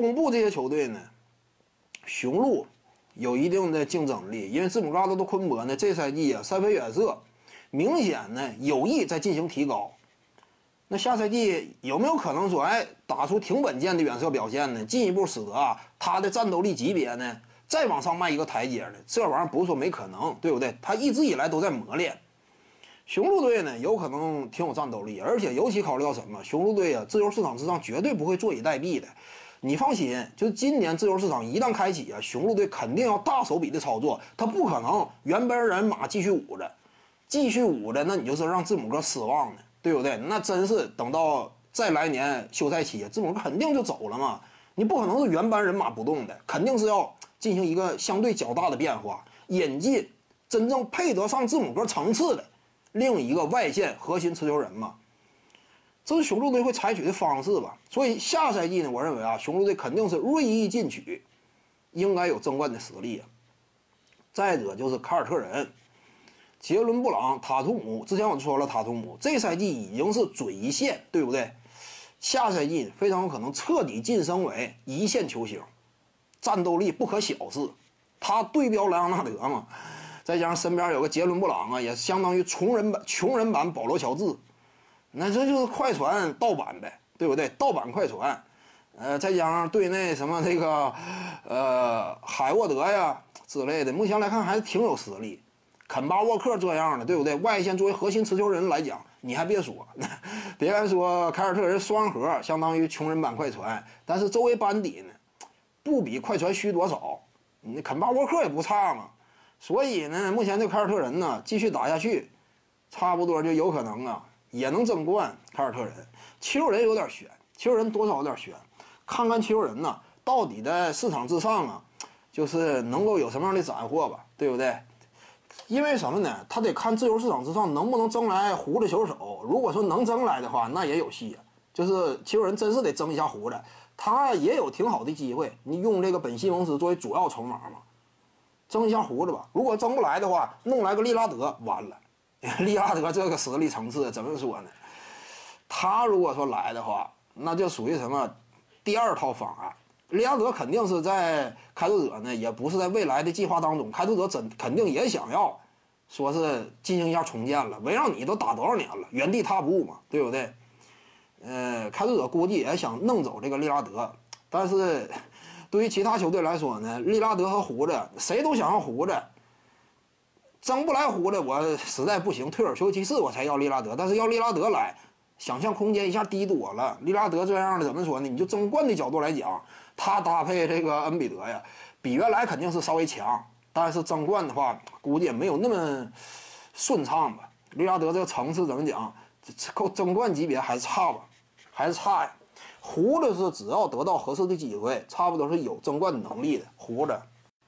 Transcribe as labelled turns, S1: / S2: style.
S1: 东部这些球队呢，雄鹿有一定的竞争力，因为字母哥、阿德昆博呢，这赛季啊三分远射明显呢有意在进行提高。那下赛季有没有可能说，哎，打出挺稳健的远射表现呢？进一步使得啊他的战斗力级别呢再往上迈一个台阶呢？这玩意儿不是说没可能，对不对？他一直以来都在磨练。雄鹿队呢有可能挺有战斗力，而且尤其考虑到什么？雄鹿队啊，自由市场之上绝对不会坐以待毙的。你放心，就今年自由市场一旦开启啊，雄鹿队肯定要大手笔的操作，他不可能原班人马继续捂着，继续捂着，那你就是让字母哥失望的。对不对？那真是等到再来年休赛期，字母哥肯定就走了嘛。你不可能是原班人马不动的，肯定是要进行一个相对较大的变化，引进真正配得上字母哥层次的另一个外线核心持球人嘛。这是雄鹿队会采取的方式吧？所以下赛季呢，我认为啊，雄鹿队肯定是锐意进取，应该有争冠的实力啊。再者就是凯尔特人。杰伦布朗、塔图姆，之前我就说了，塔图姆这赛季已经是准一线，对不对？下赛季非常有可能彻底晋升为一线球星，战斗力不可小视。他对标莱昂纳德嘛，再加上身边有个杰伦布朗啊，也相当于穷人版穷人版保罗乔治，那这就是快船盗版呗，对不对？盗版快船，呃，再加上队内什么这个呃海沃德呀之类的，目前来看还是挺有实力。肯巴沃克这样的，对不对？外线作为核心持球人来讲，你还别说，别看说凯尔特人双核相当于穷人版快船，但是周围班底呢，不比快船虚多少。你肯巴沃克也不差嘛，所以呢，目前这凯尔特人呢继续打下去，差不多就有可能啊，也能争冠。凯尔特人，七六人有点悬，七六人多少有点悬，看看七六人呢，到底在市场之上啊，就是能够有什么样的斩获吧，对不对？因为什么呢？他得看自由市场之上能不能争来胡子球手。如果说能争来的话，那也有戏啊。就是其实人真是得争一下胡子，他也有挺好的机会。你用这个本西蒙斯作为主要筹码嘛，争一下胡子吧。如果争不来的话，弄来个利拉德完了。利拉德这个实力层次怎么说呢？他如果说来的话，那就属于什么第二套方案。利拉德肯定是在开拓者呢，也不是在未来的计划当中。开拓者真肯定也想要，说是进行一下重建了。围绕你都打多少年了，原地踏步嘛，对不对？呃，开拓者估计也想弄走这个利拉德，但是 对于其他球队来说呢，利拉德和胡子谁都想要胡子，争不来胡子，我实在不行，退而求其次，我才要利拉德。但是要利拉德来，想象空间一下低多了。利拉德这样的怎么说呢？你就争冠的角度来讲。他搭配这个恩比德呀，比原来肯定是稍微强，但是争冠的话，估计也没有那么顺畅吧。利拉德这个层次怎么讲，够争冠级别还是差吧，还是差呀。胡子是只要得到合适的机会，差不多是有争冠能力的。胡子，